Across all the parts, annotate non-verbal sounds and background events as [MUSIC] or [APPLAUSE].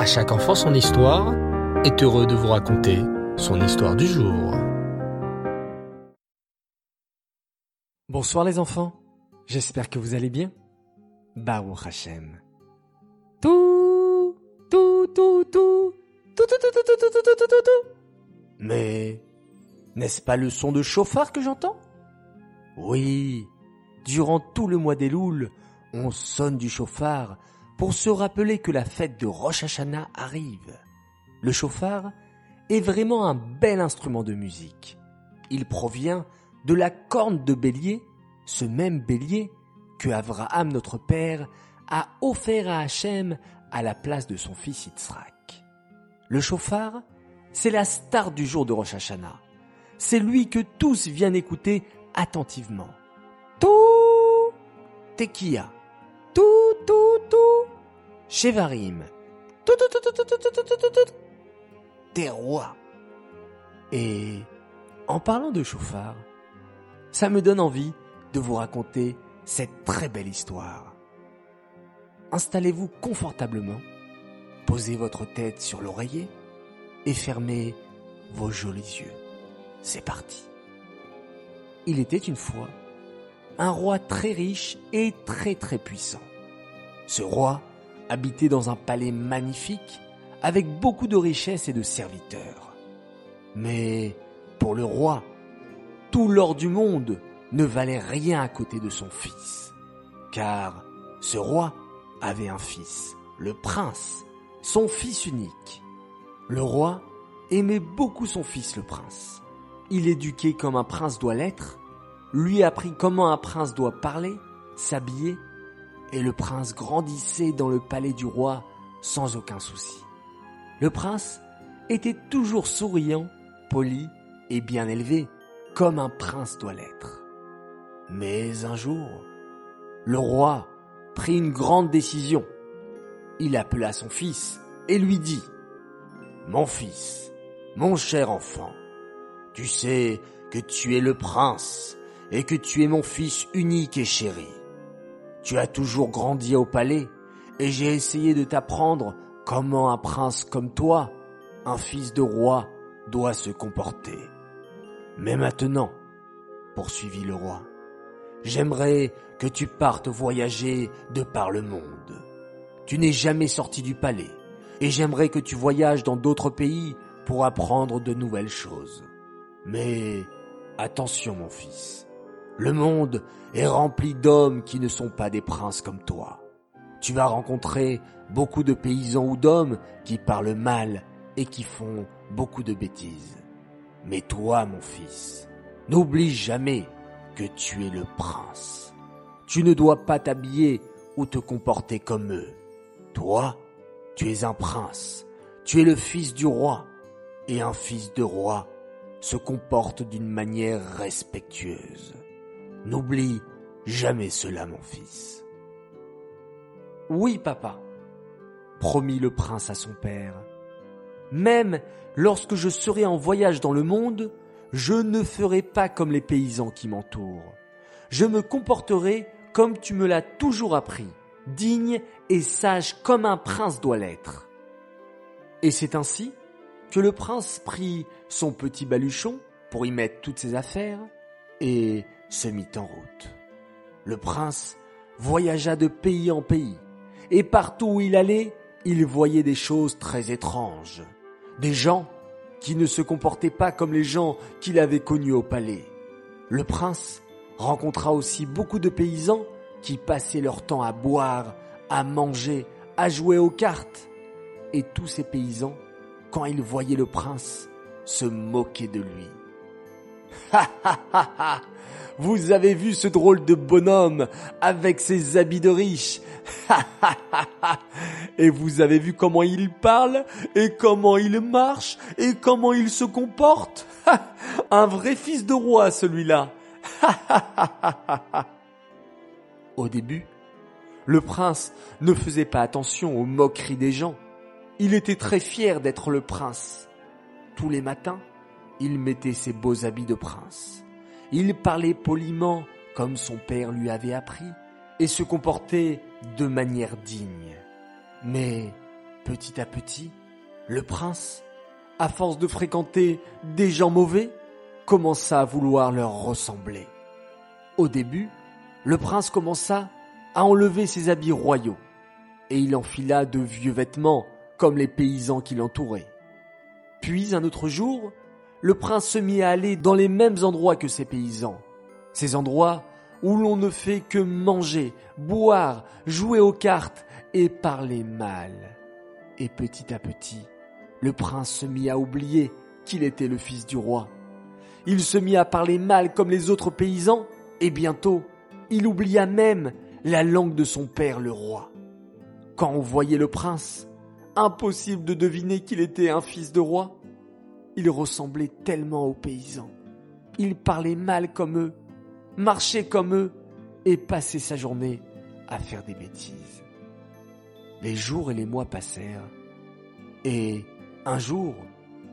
À chaque enfant son histoire est heureux de vous raconter son histoire du jour. Bonsoir les enfants, j'espère que vous allez bien. Baruch Hashem. Tout, tout, tout, tout, tout, tout, tout, tout, tout, tout, tout, tout, tout. Mais n'est-ce pas le son de chauffard que j'entends Oui, durant tout le mois des Louls, on sonne du chauffard pour se rappeler que la fête de Rosh Hashanah arrive. Le chauffard est vraiment un bel instrument de musique. Il provient de la corne de bélier, ce même bélier que Abraham notre père a offert à Hachem à la place de son fils Yitzhak. Le chauffard, c'est la star du jour de Rosh Hashanah. C'est lui que tous viennent écouter attentivement. Tout. Tout, tout, tout. Shevarim, des rois. Et en parlant de chauffard, ça me donne envie de vous raconter cette très belle histoire. Installez-vous confortablement, posez votre tête sur l'oreiller et fermez vos jolis yeux. C'est parti. Il était une fois un roi très riche et très très puissant. Ce roi habitait dans un palais magnifique avec beaucoup de richesses et de serviteurs. Mais pour le roi, tout l'or du monde ne valait rien à côté de son fils. Car ce roi avait un fils, le prince, son fils unique. Le roi aimait beaucoup son fils le prince. Il éduquait comme un prince doit l'être, lui apprit comment un prince doit parler, s'habiller, et le prince grandissait dans le palais du roi sans aucun souci. Le prince était toujours souriant, poli et bien élevé, comme un prince doit l'être. Mais un jour, le roi prit une grande décision. Il appela son fils et lui dit ⁇ Mon fils, mon cher enfant, tu sais que tu es le prince et que tu es mon fils unique et chéri. Tu as toujours grandi au palais et j'ai essayé de t'apprendre comment un prince comme toi, un fils de roi, doit se comporter. Mais maintenant, poursuivit le roi, j'aimerais que tu partes voyager de par le monde. Tu n'es jamais sorti du palais et j'aimerais que tu voyages dans d'autres pays pour apprendre de nouvelles choses. Mais attention mon fils, le monde est rempli d'hommes qui ne sont pas des princes comme toi. Tu vas rencontrer beaucoup de paysans ou d'hommes qui parlent mal et qui font beaucoup de bêtises. Mais toi, mon fils, n'oublie jamais que tu es le prince. Tu ne dois pas t'habiller ou te comporter comme eux. Toi, tu es un prince. Tu es le fils du roi. Et un fils de roi se comporte d'une manière respectueuse. N'oublie jamais cela, mon fils. Oui, papa, promit le prince à son père. Même lorsque je serai en voyage dans le monde, je ne ferai pas comme les paysans qui m'entourent. Je me comporterai comme tu me l'as toujours appris, digne et sage comme un prince doit l'être. Et c'est ainsi que le prince prit son petit baluchon pour y mettre toutes ses affaires et se mit en route. Le prince voyagea de pays en pays, et partout où il allait, il voyait des choses très étranges, des gens qui ne se comportaient pas comme les gens qu'il avait connus au palais. Le prince rencontra aussi beaucoup de paysans qui passaient leur temps à boire, à manger, à jouer aux cartes. Et tous ces paysans, quand ils voyaient le prince, se moquaient de lui. [LAUGHS] Vous avez vu ce drôle de bonhomme avec ses habits de riche? [LAUGHS] et vous avez vu comment il parle et comment il marche et comment il se comporte? [LAUGHS] Un vrai fils de roi celui-là. Au début, le prince ne faisait pas attention aux moqueries des gens. Il était très fier d'être le prince. Tous les matins, il mettait ses beaux habits de prince. Il parlait poliment comme son père lui avait appris et se comportait de manière digne. Mais petit à petit, le prince, à force de fréquenter des gens mauvais, commença à vouloir leur ressembler. Au début, le prince commença à enlever ses habits royaux, et il enfila de vieux vêtements comme les paysans qui l'entouraient. Puis un autre jour, le prince se mit à aller dans les mêmes endroits que ces paysans, ces endroits où l'on ne fait que manger, boire, jouer aux cartes et parler mal. Et petit à petit, le prince se mit à oublier qu'il était le fils du roi. Il se mit à parler mal comme les autres paysans, et bientôt, il oublia même la langue de son père le roi. Quand on voyait le prince, impossible de deviner qu'il était un fils de roi. Il ressemblait tellement aux paysans. Il parlait mal comme eux, marchait comme eux et passait sa journée à faire des bêtises. Les jours et les mois passèrent. Et un jour,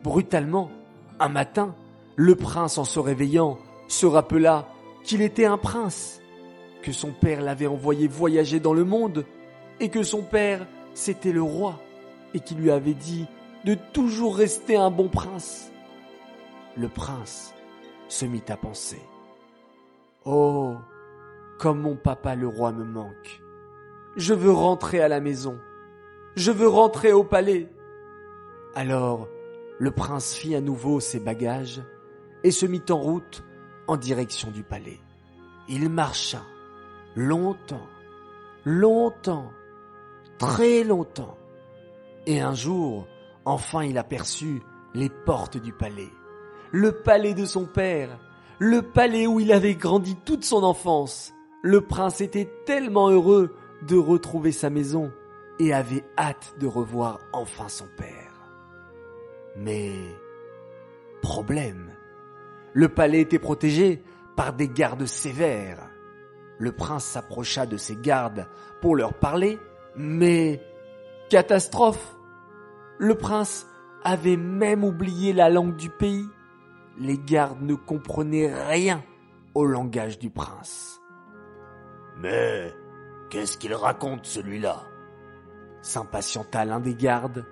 brutalement, un matin, le prince en se réveillant se rappela qu'il était un prince, que son père l'avait envoyé voyager dans le monde et que son père, c'était le roi et qui lui avait dit de toujours rester un bon prince. Le prince se mit à penser. Oh, comme mon papa le roi me manque. Je veux rentrer à la maison. Je veux rentrer au palais. Alors, le prince fit à nouveau ses bagages et se mit en route en direction du palais. Il marcha longtemps, longtemps, très longtemps. Et un jour, enfin il aperçut les portes du palais. Le palais de son père, le palais où il avait grandi toute son enfance. Le prince était tellement heureux de retrouver sa maison et avait hâte de revoir enfin son père. Mais, problème, le palais était protégé par des gardes sévères. Le prince s'approcha de ces gardes pour leur parler, mais catastrophe. Le prince avait même oublié la langue du pays les gardes ne comprenaient rien au langage du prince. Mais qu'est-ce qu'il raconte celui-là? S'impatienta l'un des gardes.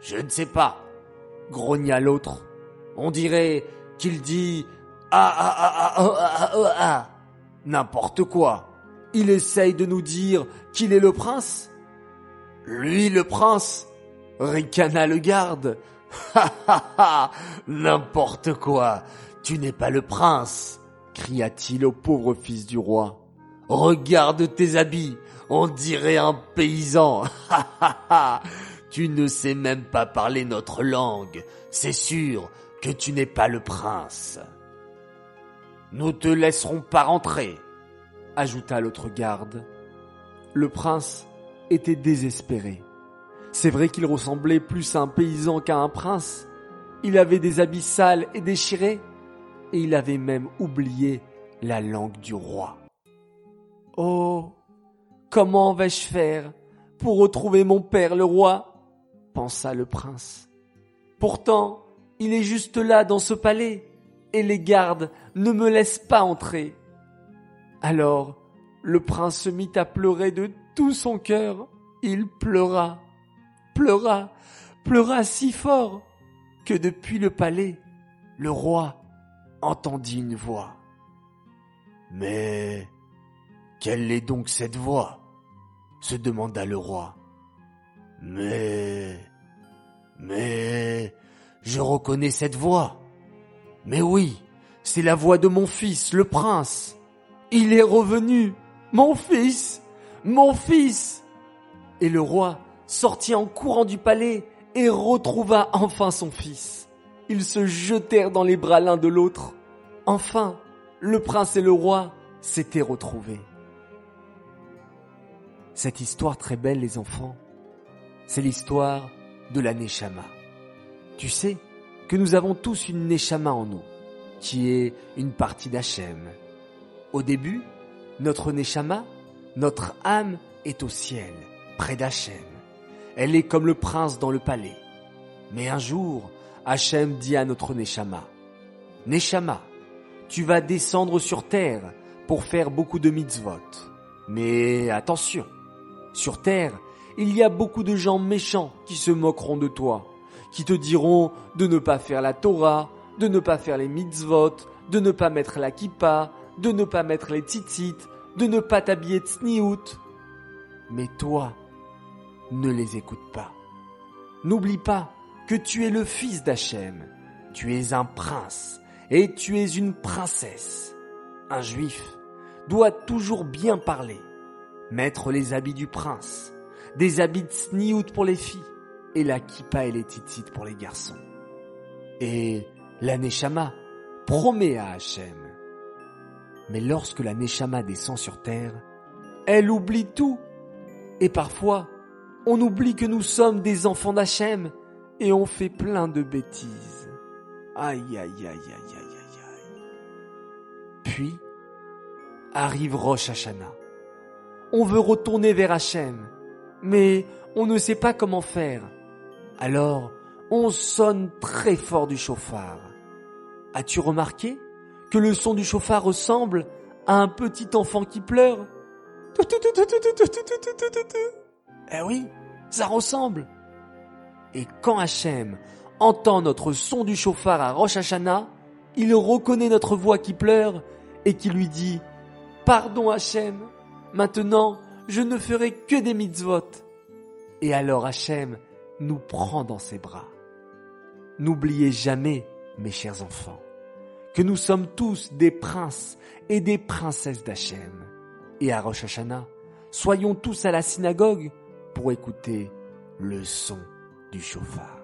Je ne sais pas, grogna l'autre. On dirait qu'il dit ah ah ah ah ah ah ah, ah. n'importe quoi. Il essaye de nous dire qu'il est le prince. Lui le prince, ricana le garde. [LAUGHS] Ha ha ha N'importe quoi Tu n'es pas le prince cria-t-il au pauvre fils du roi. Regarde tes habits, on dirait un paysan. [LAUGHS] Ha ha ha Tu ne sais même pas parler notre langue. C'est sûr que tu n'es pas le prince. Nous te laisserons pas rentrer, ajouta l'autre garde. Le prince était désespéré. C'est vrai qu'il ressemblait plus à un paysan qu'à un prince. Il avait des habits sales et déchirés, et il avait même oublié la langue du roi. Oh, comment vais-je faire pour retrouver mon père le roi? pensa le prince. Pourtant, il est juste là dans ce palais, et les gardes ne me laissent pas entrer. Alors, le prince se mit à pleurer de tout son cœur. Il pleura pleura, pleura si fort que depuis le palais, le roi entendit une voix. Mais quelle est donc cette voix? se demanda le roi. Mais... Mais... Je reconnais cette voix. Mais oui, c'est la voix de mon fils, le prince. Il est revenu. Mon fils. Mon fils. Et le roi sortit en courant du palais et retrouva enfin son fils. Ils se jetèrent dans les bras l'un de l'autre. Enfin, le prince et le roi s'étaient retrouvés. Cette histoire très belle, les enfants, c'est l'histoire de la Neshama. Tu sais que nous avons tous une Neshama en nous, qui est une partie d'Hachem. Au début, notre Neshama, notre âme est au ciel, près d'Hachem. Elle est comme le prince dans le palais. Mais un jour, Hachem dit à notre Neshama, Neshama, tu vas descendre sur terre pour faire beaucoup de mitzvot. Mais attention, sur terre, il y a beaucoup de gens méchants qui se moqueront de toi, qui te diront de ne pas faire la Torah, de ne pas faire les mitzvot, de ne pas mettre la kippa, de ne pas mettre les tzitzit, de ne pas t'habiller tsniout. Mais toi, ne les écoute pas. N'oublie pas que tu es le fils d'Hachem, tu es un prince et tu es une princesse. Un juif doit toujours bien parler, mettre les habits du prince, des habits de sniout pour les filles et la kippa et les titites pour les garçons. Et la neshama promet à Hachem. Mais lorsque la neshama descend sur terre, elle oublie tout. Et parfois, on oublie que nous sommes des enfants d'Hachem et on fait plein de bêtises. Aïe, aïe, aïe, aïe, aïe, aïe, aïe. Puis, arrive Rosh Hashanah. On veut retourner vers Hachem, mais on ne sait pas comment faire. Alors, on sonne très fort du chauffard. As-tu remarqué que le son du chauffard ressemble à un petit enfant qui pleure Eh oui, ça ressemble. Et quand Hachem entend notre son du chauffard à Rosh Hashanah, il reconnaît notre voix qui pleure et qui lui dit Pardon Hachem, maintenant je ne ferai que des mitzvot. Et alors Hachem nous prend dans ses bras. N'oubliez jamais, mes chers enfants, que nous sommes tous des princes et des princesses d'Hachem. Et à Rosh Hashanah, soyons tous à la synagogue pour écouter le son du chauffard.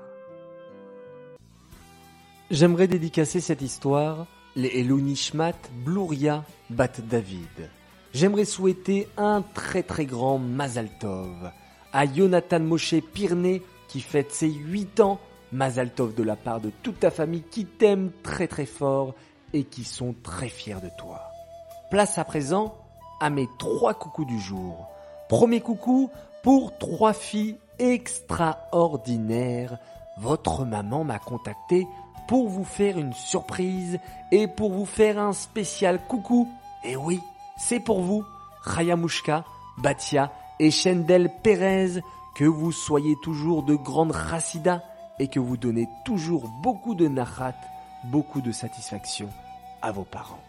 J'aimerais dédicacer cette histoire les Elonishmat Bluria Bat David. J'aimerais souhaiter un très très grand Mazal Tov à Jonathan Moshe Pirné qui fête ses 8 ans. Mazal Tov de la part de toute ta famille qui t'aime très très fort et qui sont très fiers de toi. Place à présent à mes trois coucous du jour. Premier coucou pour trois filles extraordinaires. Votre maman m'a contacté pour vous faire une surprise et pour vous faire un spécial coucou. Et oui, c'est pour vous, Raya Mouchka, Batia et Shendel Perez, que vous soyez toujours de grandes racidas et que vous donnez toujours beaucoup de nachat, beaucoup de satisfaction à vos parents.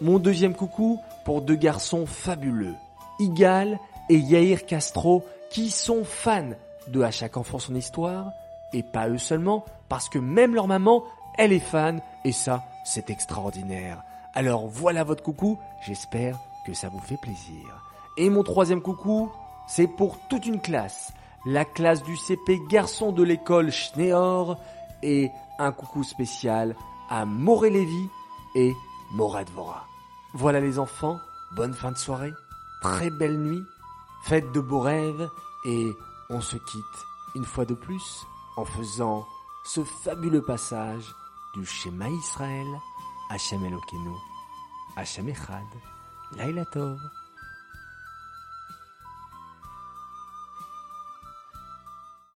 Mon deuxième coucou pour deux garçons fabuleux, Igal et Yair Castro, qui sont fans de À chaque enfant son histoire, et pas eux seulement, parce que même leur maman, elle est fan, et ça, c'est extraordinaire. Alors voilà votre coucou, j'espère que ça vous fait plaisir. Et mon troisième coucou, c'est pour toute une classe, la classe du CP garçon de l'école Schneor, et un coucou spécial à Moré et Morad Vora. Voilà les enfants, bonne fin de soirée, très belle nuit, faites de beaux rêves, et on se quitte une fois de plus en faisant ce fabuleux passage du schéma Israël, Hachem Elokeinu, Hachem Echad, Laila Tov.